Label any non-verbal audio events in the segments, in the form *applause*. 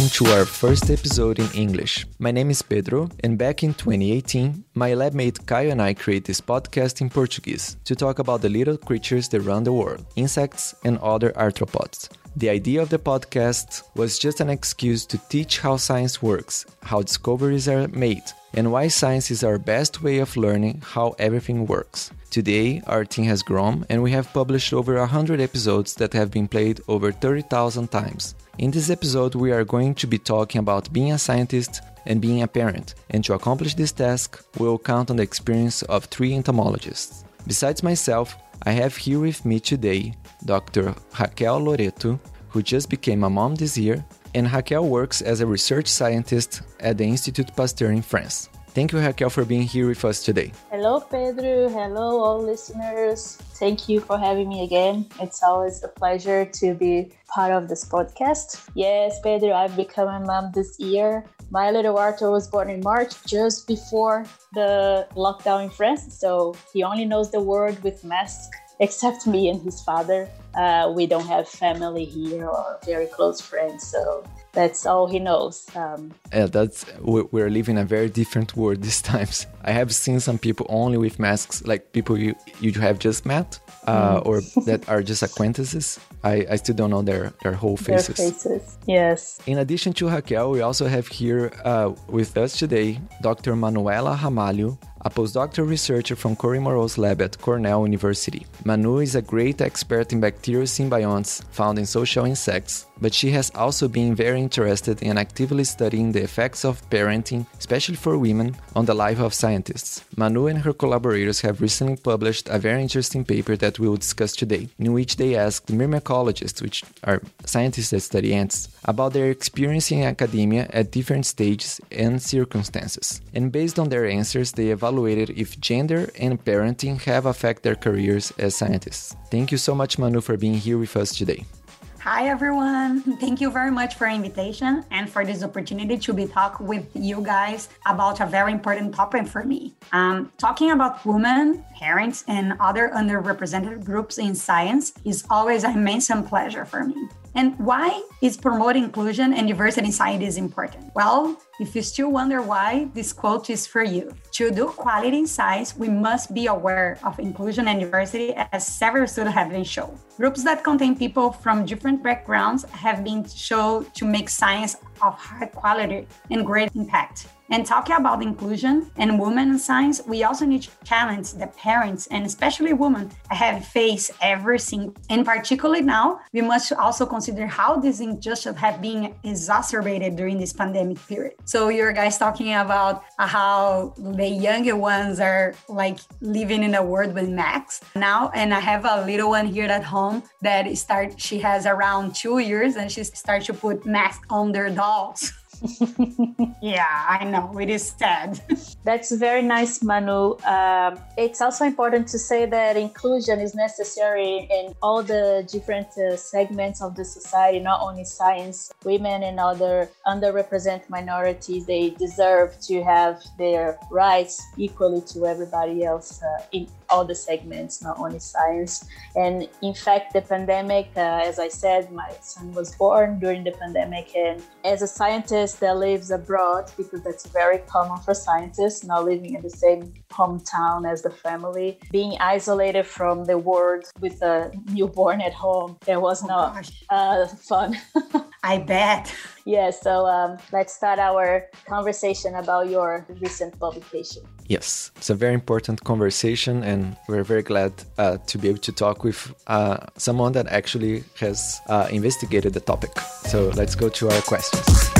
welcome to our first episode in English. My name is Pedro, and back in 2018, my lab mate Caio and I created this podcast in Portuguese to talk about the little creatures that run the world, insects and other arthropods. The idea of the podcast was just an excuse to teach how science works, how discoveries are made, and why science is our best way of learning how everything works. Today, our team has grown and we have published over 100 episodes that have been played over 30,000 times. In this episode, we are going to be talking about being a scientist and being a parent, and to accomplish this task, we will count on the experience of three entomologists. Besides myself, I have here with me today Dr. Raquel Loreto, who just became a mom this year, and Raquel works as a research scientist at the Institut Pasteur in France. Thank you, Raquel, for being here with us today. Hello, Pedro. Hello, all listeners. Thank you for having me again. It's always a pleasure to be part of this podcast. Yes, Pedro, I've become a mom this year. My little Arthur was born in March, just before the lockdown in France. So he only knows the word with mask, *laughs* except me and his father. Uh, we don't have family here or very close friends. So that's all he knows. Um, yeah, that's we're living a very different world these times. I have seen some people only with masks, like people you you have just met, uh, mm. or that are just acquaintances. I, I still don't know their their whole faces. Their faces, yes. In addition to Raquel, we also have here uh, with us today Dr. Manuela Ramalho, a postdoctoral researcher from Cory Moreau's lab at Cornell University. Manu is a great expert in bacterial symbionts found in social insects, but she has also been very interested in actively studying the effects of parenting, especially for women, on the life of scientists. Manu and her collaborators have recently published a very interesting paper that we will discuss today, in which they asked myrmecologists, which are scientists that study ants, about their experience in academia at different stages and circumstances. And based on their answers, they evaluated if gender and parenting have affected their careers as scientists. Thank you so much, Manu, for being here with us today. Hi everyone. *laughs* Thank you very much for invitation and for this opportunity to be talk with you guys about a very important topic for me. Um, talking about women, parents, and other underrepresented groups in science is always an immense pleasure for me. And why is promoting inclusion and diversity in science is important? Well, if you still wonder why, this quote is for you. To do quality in science, we must be aware of inclusion and diversity as several studies have been shown. Groups that contain people from different backgrounds have been shown to make science of high quality and great impact. And talking about inclusion and women in science, we also need to challenge the parents and especially women have faced every single. And particularly now, we must also consider how these injustices have been exacerbated during this pandemic period. So your guys talking about how the younger ones are like living in a world with Max now, and I have a little one here at home that start. She has around two years, and she starts to put masks on their dolls. *laughs* *laughs* yeah, I know. It is sad. *laughs* That's very nice, Manu. Um, it's also important to say that inclusion is necessary in all the different uh, segments of the society, not only science. Women and other underrepresented minorities, they deserve to have their rights equally to everybody else uh, in all the segments, not only science. And in fact, the pandemic, uh, as I said, my son was born during the pandemic. And as a scientist that lives abroad, because that's very common for scientists, not living in the same hometown as the family, being isolated from the world with a newborn at home, it was oh, not uh, fun. *laughs* I bet. Yeah, so um, let's start our conversation about your recent publication. Yes, it's a very important conversation, and we're very glad uh, to be able to talk with uh, someone that actually has uh, investigated the topic. So let's go to our questions.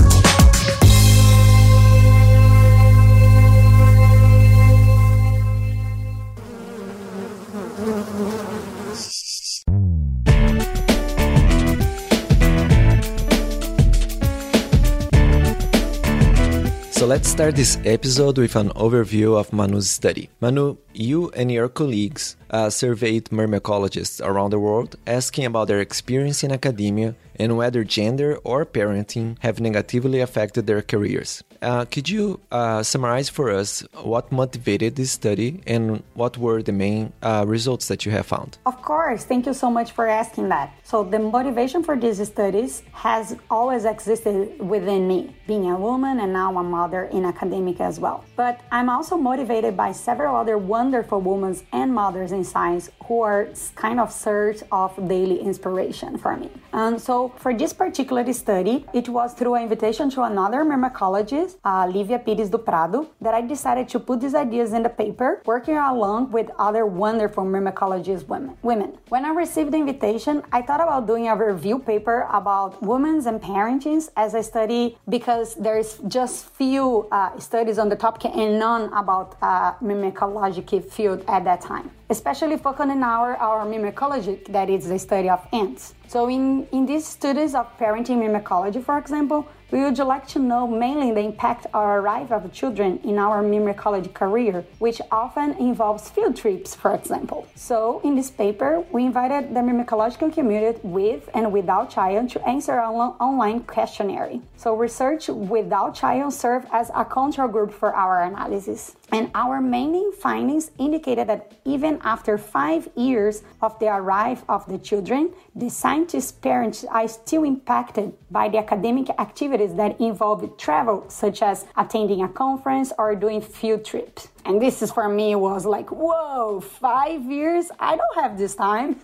Let's start this episode with an overview of Manu's study. Manu, you and your colleagues uh, surveyed myrmecologists around the world asking about their experience in academia and whether gender or parenting have negatively affected their careers. Uh, could you uh, summarize for us what motivated this study and what were the main uh, results that you have found? Of course, thank you so much for asking that. So, the motivation for these studies has always existed within me, being a woman and now a mother in academic as well. But I'm also motivated by several other wonderful women and mothers in science who are kind of search of daily inspiration for me. And so, for this particular study, it was through an invitation to another myrmecologist, uh, Livia Pires do Prado, that I decided to put these ideas in the paper, working along with other wonderful myrmecologist women. women. When I received the invitation, I thought about doing a review paper about women's and parenting as a study because there's just few uh, studies on the topic and none about uh, myrmecologic field at that time especially focusing on our, our myrmecology, that is the study of ants. So in, in these studies of parenting myrmecology, for example, we would like to know mainly the impact or arrival of children in our myrmecology career, which often involves field trips, for example. So, in this paper, we invited the myrmecological community with and without child to answer an online questionnaire. So, research without child served as a control group for our analysis. And our main findings indicated that even after five years of the arrival of the children, the scientists' parents are still impacted by the academic activities that involve travel, such as attending a conference or doing field trips. And this is for me was like, whoa, five years? I don't have this time.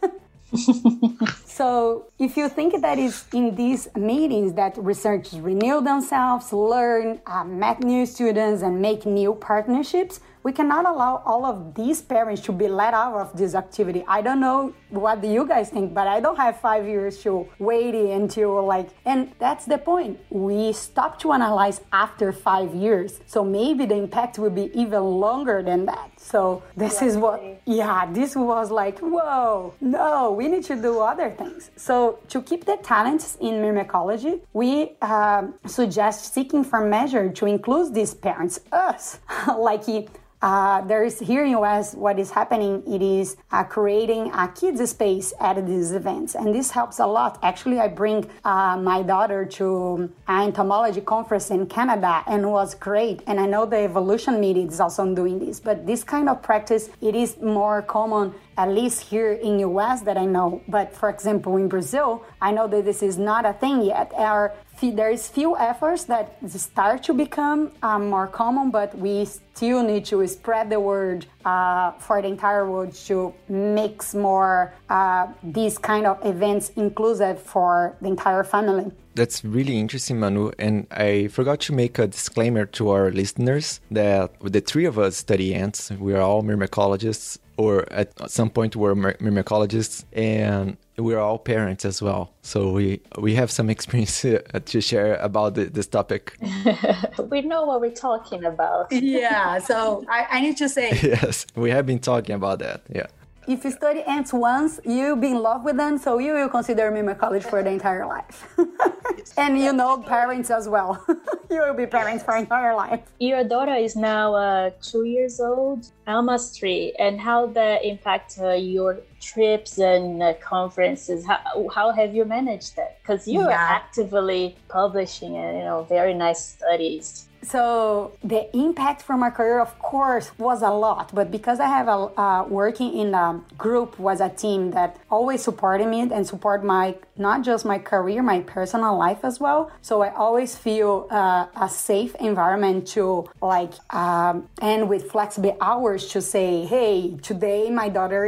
*laughs* so if you think that is in these meetings that researchers renew themselves, learn, uh, meet new students, and make new partnerships, we cannot allow all of these parents to be let out of this activity. I don't know what do you guys think, but I don't have five years to wait until like, and that's the point. We stop to analyze after five years. So maybe the impact will be even longer than that. So this is what, yeah, this was like, whoa, no, we need to do other things. So to keep the talents in myrmecology, we uh, suggest seeking for measure to include these parents, us, *laughs* like uh, there is here in US what is happening it is uh, creating a kids space at these events. And this helps a lot. Actually I bring uh, my daughter to an entomology conference in Canada and was great. And I know the evolution meeting is also doing this but this kind of practice it is more common at least here in US that I know but for example in Brazil I know that this is not a thing yet or there is few efforts that start to become um, more common, but we still need to spread the word uh, for the entire world to mix more uh, these kind of events inclusive for the entire family. That's really interesting, Manu. And I forgot to make a disclaimer to our listeners that the three of us study ants. We are all myrmecologists, or at some point we're myrmecologists, and we're all parents as well, so we we have some experience *laughs* uh, to share about the, this topic. *laughs* we know what we're talking about. yeah, so I, I need to say *laughs* yes, we have been talking about that. Yeah if you study ants once, you'll be in love with them, so you will consider myrmecology for the entire life. *laughs* and you know parents as well. *laughs* you will be parents for entire life. Your daughter is now uh, two years old, almost three, and how that impact uh, your trips and uh, conferences? How, how have you managed that? Because you yeah. are actively publishing, and uh, you know, very nice studies. So the impact from my career, of course, was a lot. But because I have a uh, working in a group was a team that always supported me and support my not just my career, my personal life as well. So I always feel uh, a safe environment to like um, and with flexible hours to say, hey, today my daughter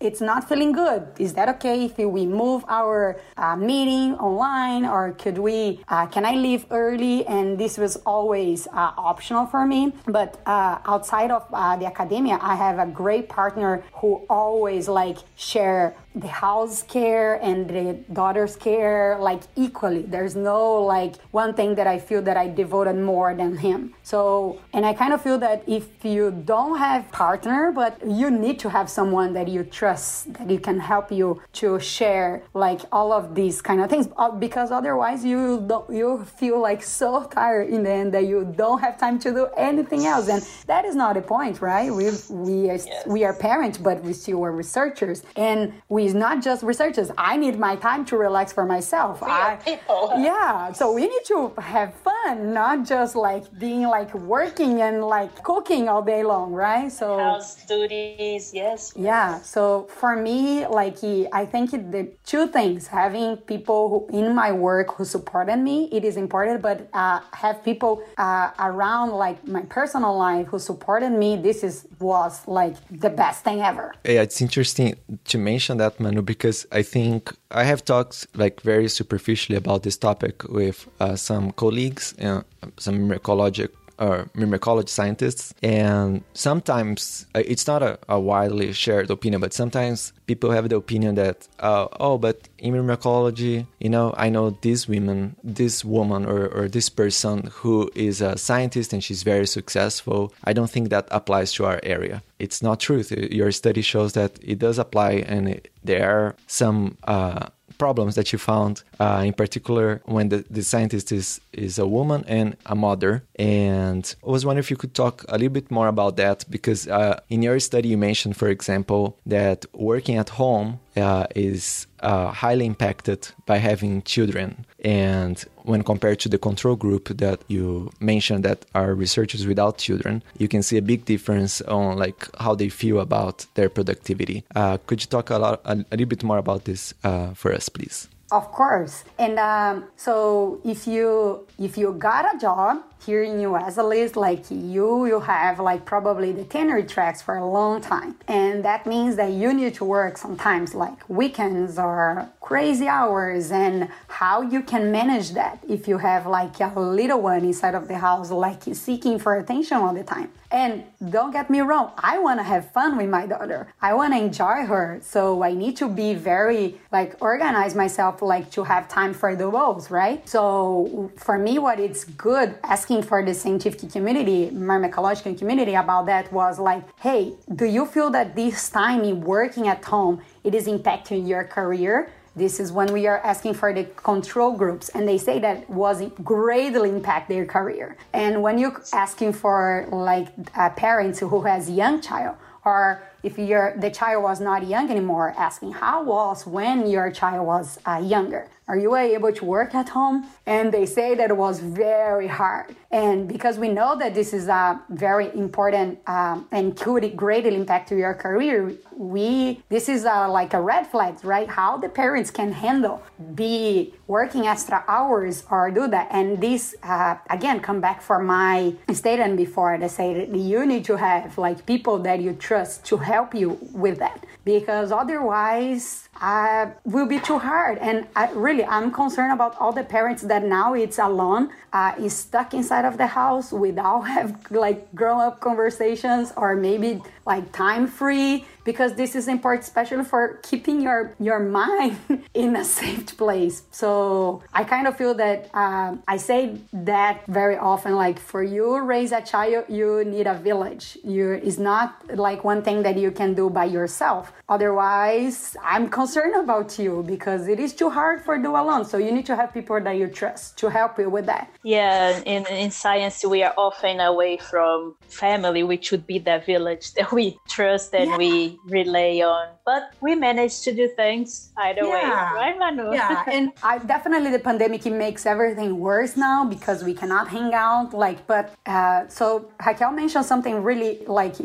it's not feeling good. Is that okay if we move our uh, meeting online or could we, uh, can I leave early? And this was always uh, optional for me. But uh, outside of uh, the academia, I have a great partner who always like share the house care and the daughter's care like equally. There's no like one thing that I feel that I devoted more than him. So, and I kind of feel that if you don't have partner, but you need to have someone that you trust that you can help you to share like all of these kind of things uh, because otherwise you don't you feel like so tired in the end that you don't have time to do anything else and that is not the point right we we are, yes. we are parents but we still are researchers and we not just researchers. I need my time to relax for myself. We I, people. Yeah so we need to have fun not just like being like working and like cooking all day long right? So house duties yes yeah so for me like i think the two things having people who, in my work who supported me it is important but uh, have people uh, around like my personal life who supported me this is was like the best thing ever. Yeah it's interesting to mention that manu because i think i have talked like very superficially about this topic with uh, some colleagues and some ecologic or myrmecology scientists. And sometimes uh, it's not a, a, widely shared opinion, but sometimes people have the opinion that, uh, oh, but in myrmecology, you know, I know this woman, this woman, or, or this person who is a scientist and she's very successful. I don't think that applies to our area. It's not true. Your study shows that it does apply, and it, there are some uh, problems that you found, uh, in particular when the, the scientist is, is a woman and a mother. And I was wondering if you could talk a little bit more about that because uh, in your study you mentioned, for example, that working at home uh, is uh, highly impacted by having children. And when compared to the control group that you mentioned that are researchers without children, you can see a big difference on like how they feel about their productivity. Uh, could you talk a, lot, a, a, little bit more about this uh, for us, please? Of course. And um, so if you if you got a job here in US at least like you you have like probably the tenure tracks for a long time. And that means that you need to work sometimes like weekends or crazy hours and how you can manage that if you have like a little one inside of the house like seeking for attention all the time. And don't get me wrong, I want to have fun with my daughter. I want to enjoy her. So I need to be very like organize myself like to have time for the roles, right? So for me what it's good asking for the scientific community, myrmecological community about that was like, "Hey, do you feel that this time in working at home it is impacting your career?" This is when we are asking for the control groups, and they say that was greatly impact their career. And when you're asking for like a parents who has young child, or if your the child was not young anymore, asking how was when your child was uh, younger. Are you able to work at home? And they say that it was very hard. And because we know that this is a very important um, and could greatly impact your career, we this is a, like a red flag, right? How the parents can handle be working extra hours or do that. And this uh, again come back for my statement before. They say that you need to have like people that you trust to help you with that because otherwise uh, will be too hard. And I, really, I'm concerned about all the parents that now it's alone, uh, is stuck inside of the house without *laughs* have like grown up conversations or maybe like time free because this is important especially for keeping your your mind *laughs* in a safe place. So i kind of feel that uh, i say that very often like for you raise a child you need a village. You is not like one thing that you can do by yourself. Otherwise i'm concerned about you because it is too hard for do alone. So you need to have people that you trust to help you with that. Yeah in, in science we are often away from family. Which would be the village that we trust and yeah. we rely on. But we manage to do things either yeah. way, right, Manu? Yeah, and *laughs* I, definitely the pandemic it makes everything worse now because we cannot hang out. Like, but uh, so Raquel mentioned something really like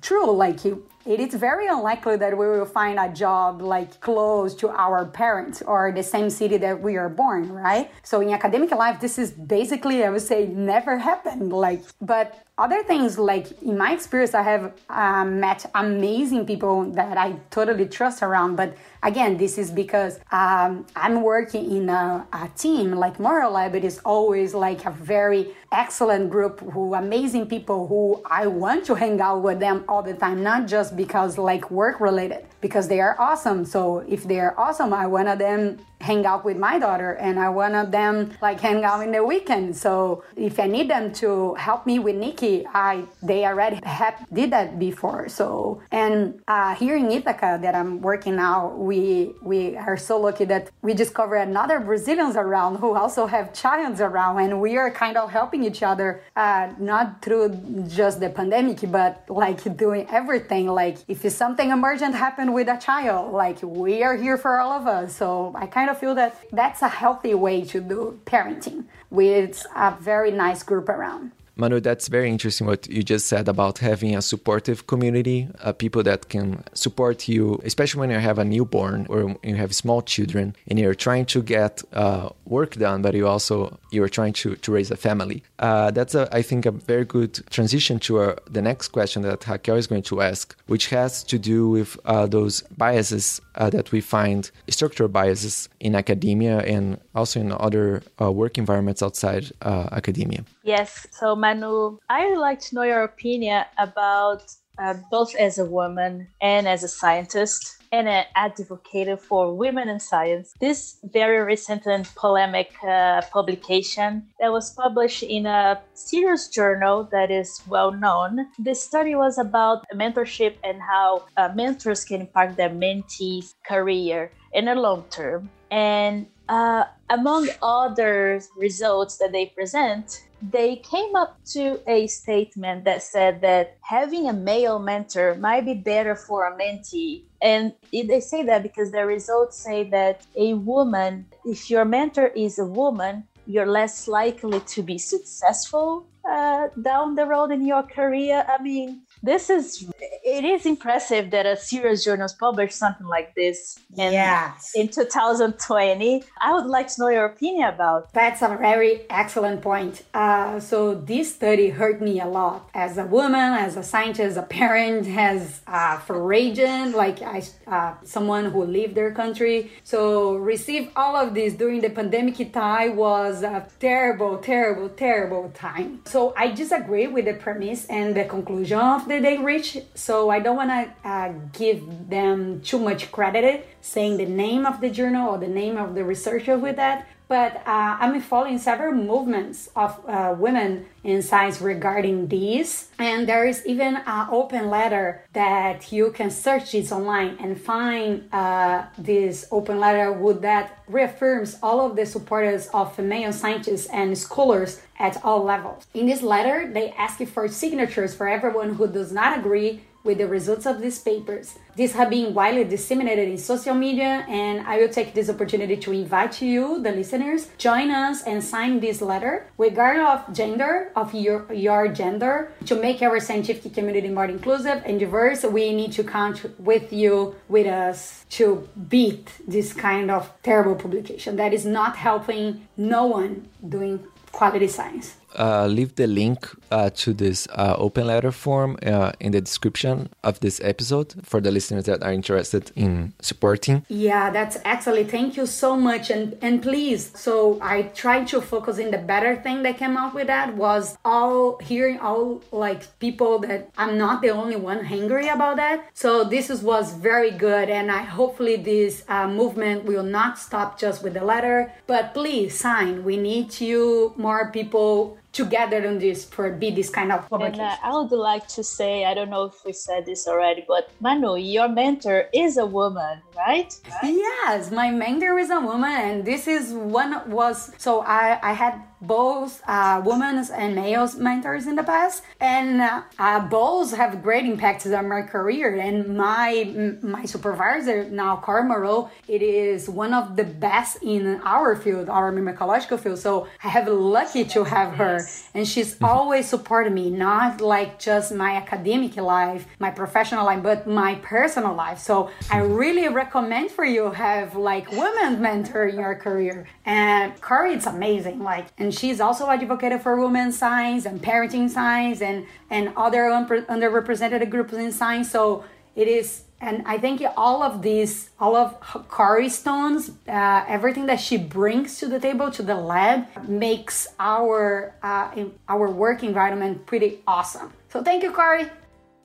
true. Like it is very unlikely that we will find a job like close to our parents or the same city that we are born, right? So in academic life, this is basically, I would say, never happened. Like, but other things like in my experience i have um, met amazing people that i totally trust around but again this is because um, i'm working in a, a team like Moreau lab it is always like a very excellent group who amazing people who i want to hang out with them all the time not just because like work related, because they are awesome. So if they are awesome, I wanted them hang out with my daughter and I wanted them like hang out in the weekend. So if I need them to help me with Nikki, I they already have did that before. So and uh, here in Ithaca that I'm working now, we we are so lucky that we discover another Brazilians around who also have childs around, and we are kind of helping each other, uh, not through just the pandemic, but like doing everything. Like if something emergent happened with a child, like we are here for all of us. So I kind of feel that that's a healthy way to do parenting with a very nice group around. Manu, that's very interesting what you just said about having a supportive community, uh, people that can support you, especially when you have a newborn or you have small children and you're trying to get uh, work done, but you also you're trying to, to raise a family. Uh, that's, a, I think, a very good transition to our, the next question that Raquel is going to ask, which has to do with uh, those biases uh, that we find, structural biases in academia and also in other uh, work environments outside academia. Yes. So Manu, I would like to know your opinion about uh, both as a woman and as a scientist and an advocate for women in science. This very recent and polemic uh, publication that was published in a serious journal that is well known. This study was about mentorship and how uh, mentors can impact their mentees' career in the long term. And uh, among other results that they present, they came up to a statement that said that having a male mentor might be better for a mentee. And they say that because the results say that a woman, if your mentor is a woman, you're less likely to be successful uh, down the road in your career. I mean, this is it is impressive that a serious journal published something like this in, yes. in 2020 i would like to know your opinion about that's a very excellent point. Uh, so this study hurt me a lot. As a woman as a scientist a parent *laughs* as a foreign like I, uh, someone who lived their country. So receive all of this during the pandemic time was a terrible terrible terrible time. So i disagree with the premise and the conclusion of that they reach. So I don't want to uh, give them too much credit saying the name of the journal or the name of the researcher with that. But uh, I'm following several movements of uh, women in science regarding these. And there is even an open letter that you can search this online and find uh, this open letter would that reaffirms all of the supporters of female scientists and scholars at all levels. In this letter, they ask for signatures for everyone who does not agree with the results of these papers. These have been widely disseminated in social media, and I will take this opportunity to invite you, the listeners, join us and sign this letter, regardless of gender, of your, your gender, to make our scientific community more inclusive and diverse. We need to count with you, with us, to beat this kind of terrible publication that is not helping no one doing quality science uh, leave the link uh, to this uh, open letter form uh, in the description of this episode for the listeners that are interested in supporting. Yeah, that's excellent. Thank you so much. And and please, so I tried to focus in the better thing that came out with that was all hearing all like people that I'm not the only one angry about that. So this is, was very good, and I hopefully this uh, movement will not stop just with the letter, but please sign. We need you more people together on this for be this kind of publication. And uh, I would like to say, I don't know if we said this already, but Manu, your mentor is a woman, right? right? Yes, my mentor is a woman, and this is one was so I I had both uh, women and males mentors in the past, and uh, uh, both have great impacts on my career. And my my supervisor now, Moreau, it is one of the best in our field, our myrmecological field. So I have lucky to have her, and she's mm-hmm. always supported me, not like just my academic life, my professional life, but my personal life. So I really recommend for you have like women mentor in your career. And Cory, it's amazing. Like and she's also advocated for women's science and parenting science and and other underrepresented groups in science. So it is, and I think all of these, all of Cory Stones, uh, everything that she brings to the table to the lab makes our uh, our work environment pretty awesome. So thank you, Cory.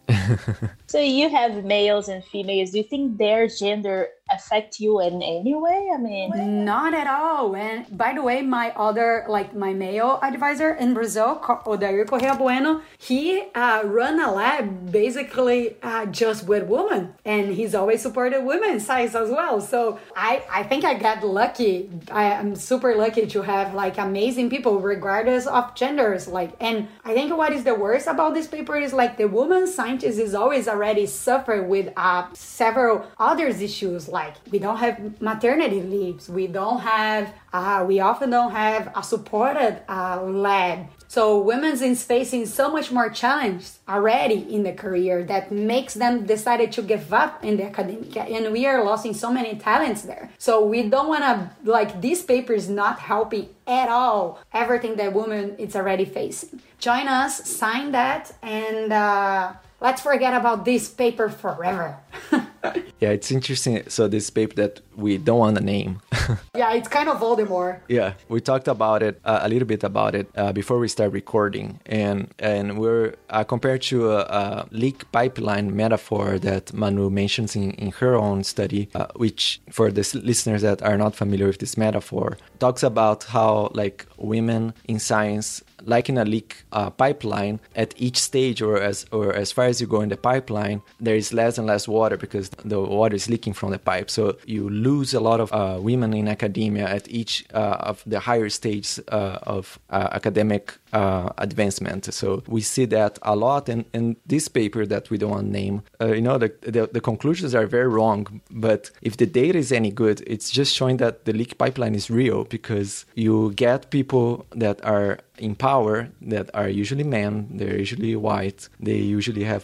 *laughs* so you have males and females. Do you think their gender affect you in any way? I mean, not at all. And by the way, my other, like my male advisor in Brazil, Odair Correa Bueno, he uh, run a lab basically uh, just with women, and he's always supported women science as well. So I, I think I got lucky. I am super lucky to have like amazing people, regardless of genders. Like, and I think what is the worst about this paper is like the woman scientist is always already suffer with uh, several others issues like we don't have maternity leaves we don't have uh, we often don't have a supported uh, lab. So women's is facing so much more challenge already in the career that makes them decided to give up in the academia, and we are losing so many talents there. So we don't want to like this paper is not helping at all everything that women it's already facing. Join us sign that and uh, let's forget about this paper forever *laughs* yeah, it's interesting. So this paper that we don't want a name. *laughs* yeah, it's kind of Voldemort. Yeah, we talked about it uh, a little bit about it uh, before we start recording, and and we're uh, compared to a, a, leak pipeline metaphor that Manu mentions in, in her own study, uh, which for the listeners that are not familiar with this metaphor, talks about how like women in science like in a leak uh, pipeline, at each stage or as or as far as you go in the pipeline, there is less and less water because the water is leaking from the pipe. So you lose a lot of uh, women in academia at each uh, of the higher stages uh, of uh, academic uh, advancement. So we see that a lot. And in this paper that we don't want to name, you know, the, the, the, conclusions are very wrong. But if the data is any good, it's just showing that the leak pipeline is real because you get people that are in power that are usually men, they're usually white, they usually have,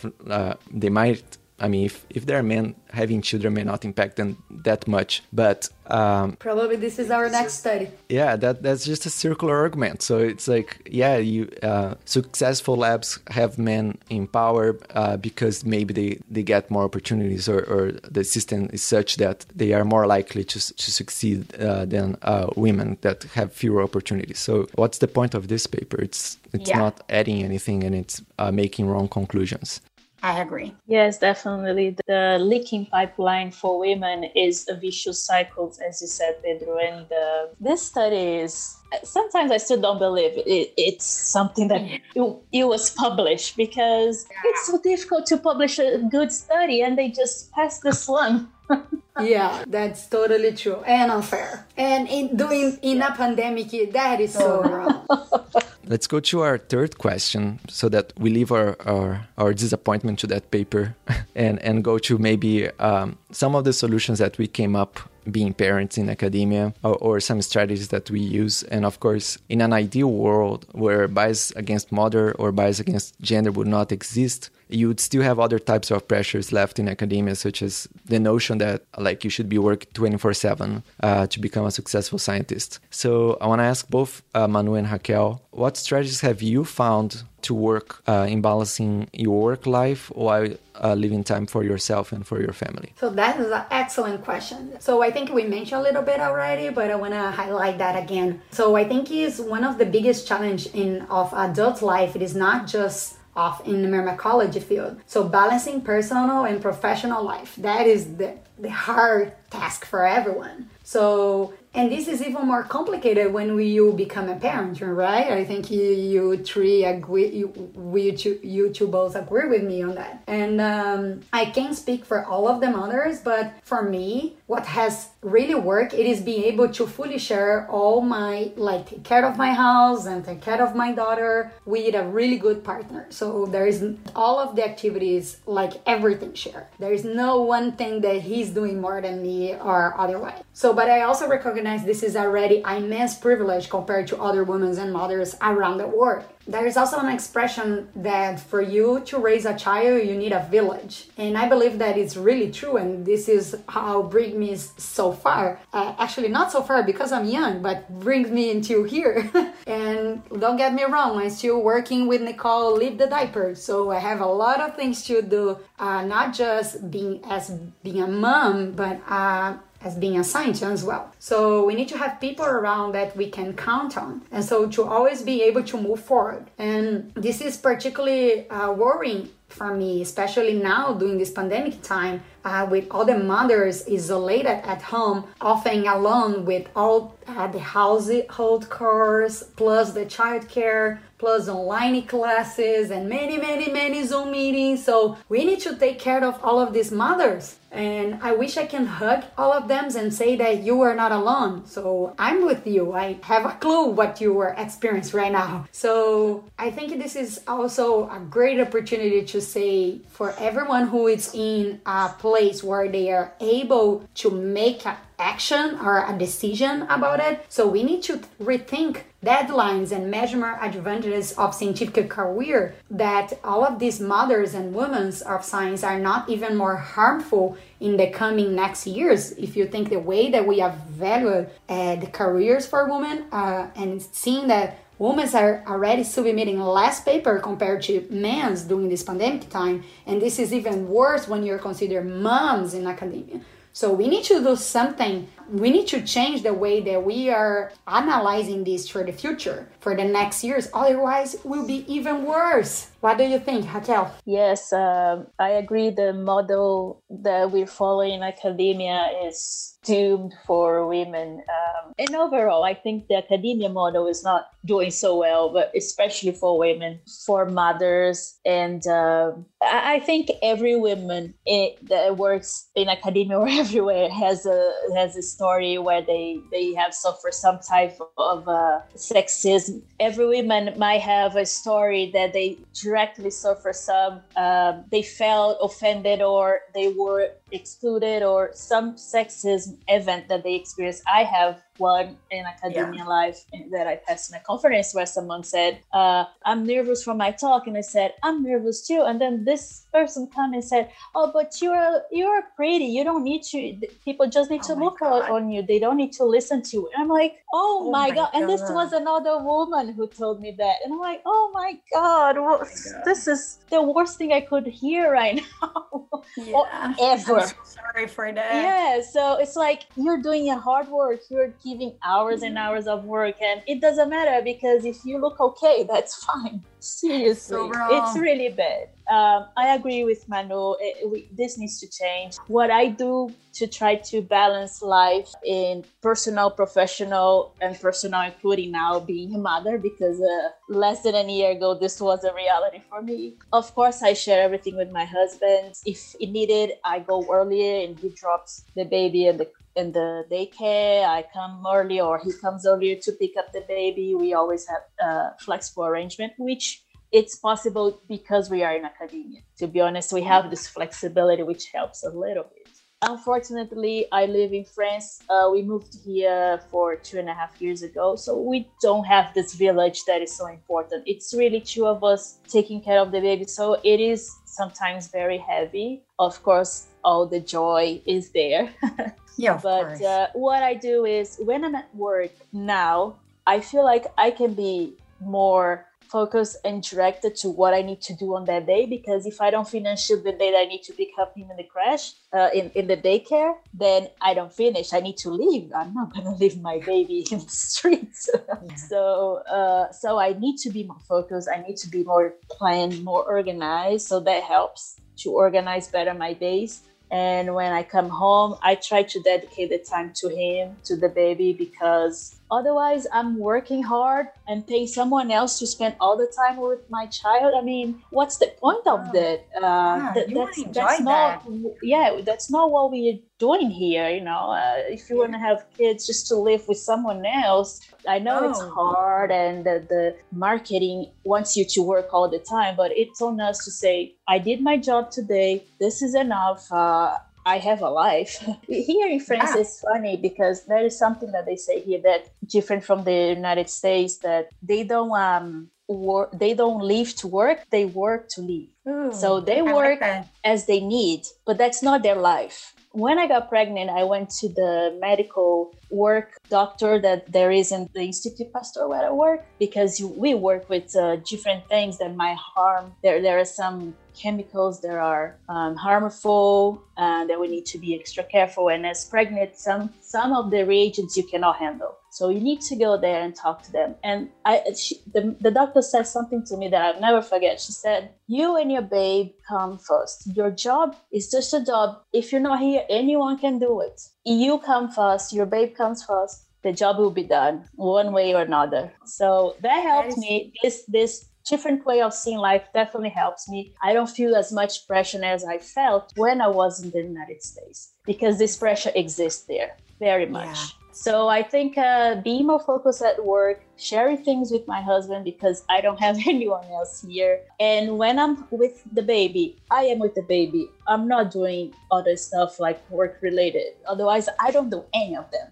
they might I mean, if, if there are men having children may not impact them that much, but um, probably this is our next study. Yeah, that that's just a circular argument. So it's like, yeah, you uh, successful labs have men in power uh, because maybe they, they get more opportunities, or, or the system is such that they are more likely to to succeed uh, than uh, women that have fewer opportunities. So what's the point of this paper? It's it's yeah. not adding anything, and it's uh, making wrong conclusions. I agree. Yes, definitely. The leaking pipeline for women is a vicious cycle, as you said, Pedro. And uh, this study is sometimes I still don't believe it, it's something that it, it was published because yeah. it's so difficult to publish a good study and they just pass this one. *laughs* yeah, that's totally true and unfair. And in doing in a pandemic, that is so wrong. *laughs* Let's go to our third question so that we leave our, our, our disappointment to that paper *laughs* and, and go to maybe um, some of the solutions that we came up being parents in academia or, or, some strategies that we use. And of course, in an ideal world where bias against mother or bias against gender would not exist, you would still have other types of pressures left in academia, such as the notion that like you should be working 24 7 uh, to become a successful scientist. So I want to ask both uh, Manu and Raquel, what strategies have you found to work uh, in balancing your work life while uh, leaving time for yourself and for your family? So that is an excellent question. So I think we mentioned a little bit already, but I want to highlight that again. So I think is one of the biggest challenge in of adult life. It is not just off in the myrmecology field. So balancing personal and professional life, that is the, the hard task for everyone. So and this is even more complicated when we, you become a parent right? I think you, you three agree you, two, you two both agree with me on that. And um, i can't speak for all of the mothers but for me what has really worked it is being able to fully share all my like take care of my house and take care of my daughter with a really good partner. So there is all of the activities like everything shared. There is no one thing that he's doing more than me or otherwise. So but i also recognize recognize this is already immense privilege compared to other women and mothers around the world. There is also an expression that for you to raise a child, you need a village. And I believe that it's really true. And this is how bring me so far. Uh, actually, not so far because I'm young, but brings me into here. *laughs* and don't get me wrong, I'm still working with Nicole, leave the diaper. So I have a lot of things to do, uh, not just being as being a mom, but uh, as being a scientist as well. So we need to have people around that we can count on. And so to always be able to move forward. And this is particularly uh, worrying for me, especially now during this pandemic time, uh, with all the mothers isolated at home, often alone with all uh, the household chores, plus the childcare, plus online classes, and many, many, many Zoom meetings. So we need to take care of all of these mothers. And I wish I can hug all of them and say that you are not alone. So I'm with you. I have a clue what you are experiencing right now. So I think this is also a great opportunity to say for everyone who is in a place where they are able to make a action or a decision about it. So we need to rethink deadlines and measure advantages of scientific career that all of these mothers and women of science are not even more harmful in the coming next years if you think the way that we have valued uh, the careers for women uh, and seeing that women are already submitting less paper compared to men's during this pandemic time and this is even worse when you're considered moms in academia so we need to do something. We need to change the way that we are analyzing this for the future, for the next years. Otherwise, will be even worse. What do you think, Raquel? Yes, um, I agree. The model that we're following in academia is doomed for women. Um, and overall, I think the academia model is not doing so well, but especially for women, for mothers. And uh, I think every woman in, that works in academia *laughs* or everywhere has a has a story where they they have suffered some type of uh, sexism. Every woman might have a story that they directly suffer some. Uh, they felt offended or they were excluded or some sexism event that they experience. I have one in academia yeah. life that I passed in a conference where someone said, uh, I'm nervous for my talk. And I said, I'm nervous too. And then this person come and said, Oh, but you're you're pretty. You don't need to people just need to oh look God. on you. They don't need to listen to you. And I'm like, Oh, oh my, God. God. And this was another woman who told me that. And I'm like, Oh my God, oh my God. this is the worst thing I could hear right *laughs* now. Yeah. ever. So sorry for that. Yeah. So it's like you're doing your hard work. You're giving hours and hours of work and it doesn't matter because if you look okay that's *laughs* fine seriously it's really bad. Um, i agree with manu. It, we, this needs to change. What i do to try to balance life in personal professional and personal including now being a mother because uh, less than a year ago this was a reality for me. Of course i share everything with my husband. If it needed i go earlier and he drops the baby and the in the daycare. I come early or he comes earlier to pick up the baby. We always have a flexible arrangement, which it's possible because we are in academia. To be honest, we have this flexibility, which helps a little bit. Unfortunately, I live in France. Uh, we moved here for two and a half years ago, so we don't have this village that is so important. It's really two of us taking care of the baby, so it is sometimes very heavy. Of course, all the joy is there. *laughs* Yeah, but uh, what I do is when I'm at work now, I feel like I can be more focused and directed to what I need to do on that day because if I don't finish the day that I need to pick up him in the crèche, uh, in, in the daycare, then I don't finish. I need to leave. I'm not gonna *laughs* leave my baby in the streets. *laughs* Yeah. so uh, so I need to be more focused. I need to be more planned, more organized. So that helps to organize better my days and when I come home, I try to dedicate the time to him, to the baby, because otherwise I'm working hard and paying someone else to spend all the time with my child. I mean, what's the point of that? Uh, yeah, that that's, that's not, yeah, that's not what we're doing here. You know, uh, if you want to have kids just to live with someone else, I know oh. it's hard and the, the marketing wants you to work all the time, but it's on us to say, I did my job today. This is enough. Uh, I have a life. *laughs* here in France, yeah. it's funny because there is something that they say here that different from the United States that they don't um work, they don't leave to work, they work to live. Ooh, so they work like as they need, but that's not their life when I got pregnant, I went to the medical work doctor that there is in the Institute Pasteur where I work because we work with uh, different things that might harm. There, there are some chemicals that are um, harmful and that we need to be extra careful. And as pregnant, some some of the reagents you cannot handle. So you need to go there and talk to them. And I, she, the, the doctor said something to me that I'll never forget. She said, "You and your babe come first. Your job is just a job. If you're not here, anyone can do it. You come first. Your babe comes first. The job will be done one way or another." So that helped me. This this different way of seeing life definitely helps me. I don't feel as much pressure as I felt when I was in the United States because this pressure exists there very much. Yeah. So I think uh, being more focused at work, sharing things with my husband because I don't have *laughs* anyone else here. And when I'm with the baby, I am with the baby. I'm not doing other stuff like work related. Otherwise, I don't do any of them.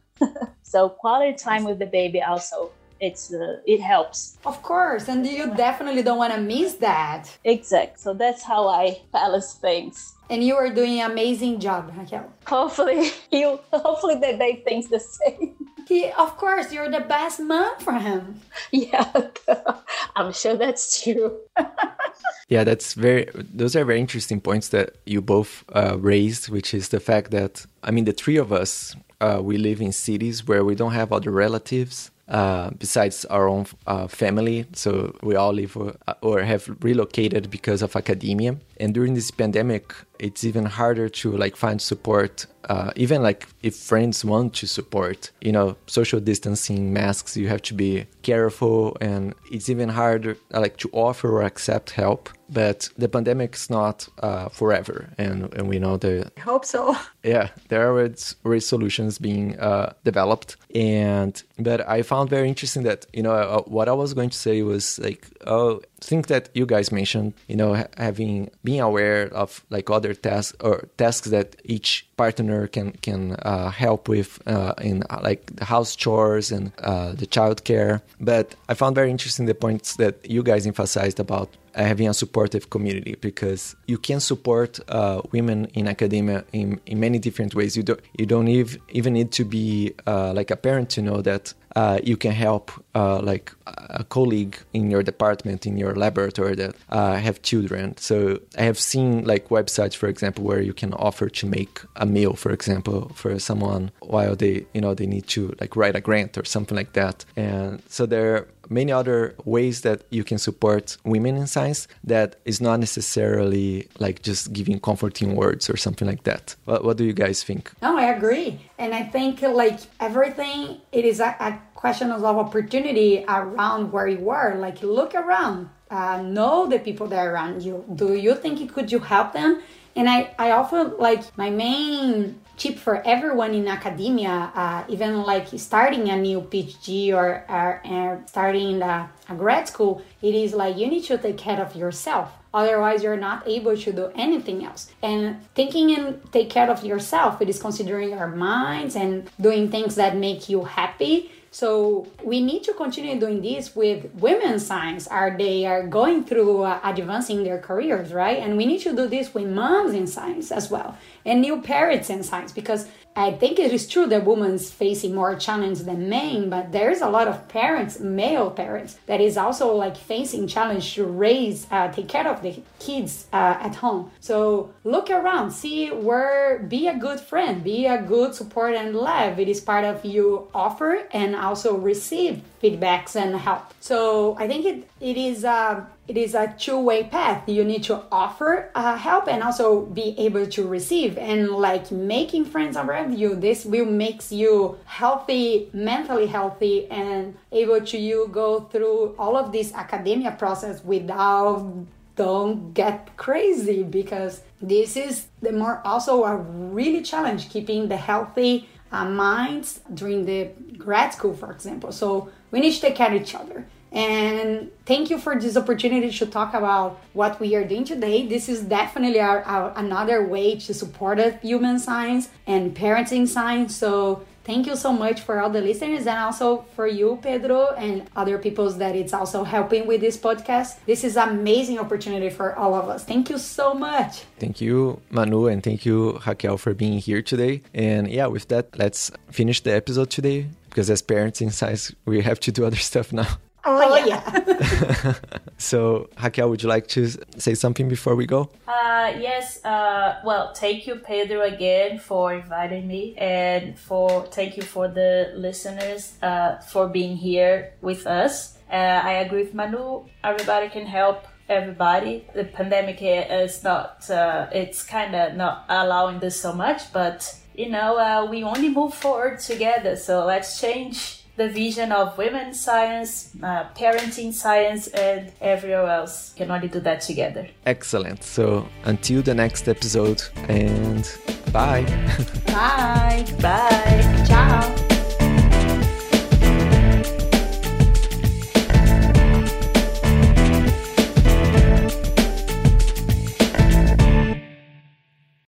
*laughs* so quality time with the baby also it's uh, it helps. Of course and you definitely don't want to miss that. Exact so that's how i balance things. And you are doing an amazing job raquel. Hopefully *laughs* you hopefully that they think the same. *laughs* He of course you're the best mom for him. Yeah *laughs* i'm sure that's true. Yeah that's very those are very interesting points that you both uh, raised which is the fact that i mean the three of us uh, we live in cities where we don't have other relatives uh, besides our own uh, family. So we all live or, uh, or have relocated because of academia. And during this pandemic, it's even harder to like find support uh, even like if friends want to support you know social distancing masks you have to be careful and it's even harder like to offer or accept help but the pandemic is not uh, forever and, and we know that i hope so. *laughs* Yeah there are already solutions being uh, developed and but i found very interesting that you know uh, what i was going to say was like oh think that you guys mentioned, you know, having being aware of like other tasks or tasks that each partner can can uh, help with uh, in uh, like the house chores and uh, the child care. But I found very interesting the points that you guys emphasized about having a supportive community because you can support uh, women in academia in, in many different ways. You don't you don't even even need to be uh, like a parent to know that uh, you can help uh, like a colleague in your department in your laboratory that uh, have children. So i have seen like websites for example where you can offer to make a meal for example for someone while they you know they need to like write a grant or something like that. And so there many other ways that you can support women in science that is not necessarily like just giving comforting words or something like that. What, what do you guys think? No, I agree. And I think like everything, it is a, a question of opportunity around where you are. Like look around, uh, know the people that are around you. Do you think could you help them? And I, I often like my main tip for everyone in academia, uh, even like starting a new PhD or, starting a, a grad school, it is like you need to take care of yourself. Otherwise, you're not able to do anything else. And thinking and take care of yourself, it is considering your minds and doing things that make you happy so we need to continue doing this with women's science. Are they are going through uh, advancing their careers, right? And we need to do this with moms in science as well, and new parents in science because I think it is true that women's facing more challenge than men, but there's a lot of parents, male parents, that is also like facing challenge to raise, uh, take care of the kids uh, at home. So look around, see where, be a good friend, be a good support and love. It is part of you offer and also receive feedbacks and help. So I think it, it is a it is a two-way path. You need to offer uh, help and also be able to receive. And like making friends around you, this will makes you healthy, mentally healthy, and able to you go through all of this academia process without don't get crazy because this is the more also a really challenge keeping the healthy uh, minds during the grad school, for example. So we need to take care of each other. And thank you for this opportunity to talk about what we are doing today. This is definitely our, our, another way to support human science and parenting science. So Thank you so much for all the listeners and also for you, Pedro, and other people that it's also helping with this podcast. This is amazing opportunity for all of us. Thank you so much. Thank you, Manu, and thank you, Raquel, for being here today. And yeah, with that, let's finish the episode today because as parents in science, we have to do other *laughs* stuff now. Oh, yeah. *laughs* so, Raquel, would you like to say something before we go? Uh, yes. Uh, well, thank you, Pedro, again for inviting me, and for thank you for the listeners uh, for being here with us. Uh, I agree with Manu. Everybody can help everybody. The pandemic is not. Uh, it's kind of not allowing this so much, but you know, uh, we only move forward together. So let's change the vision of women's science, uh, parenting science, and everywhere else can only do that together. Excellent. So until the next episode, and bye. *laughs* bye. Bye.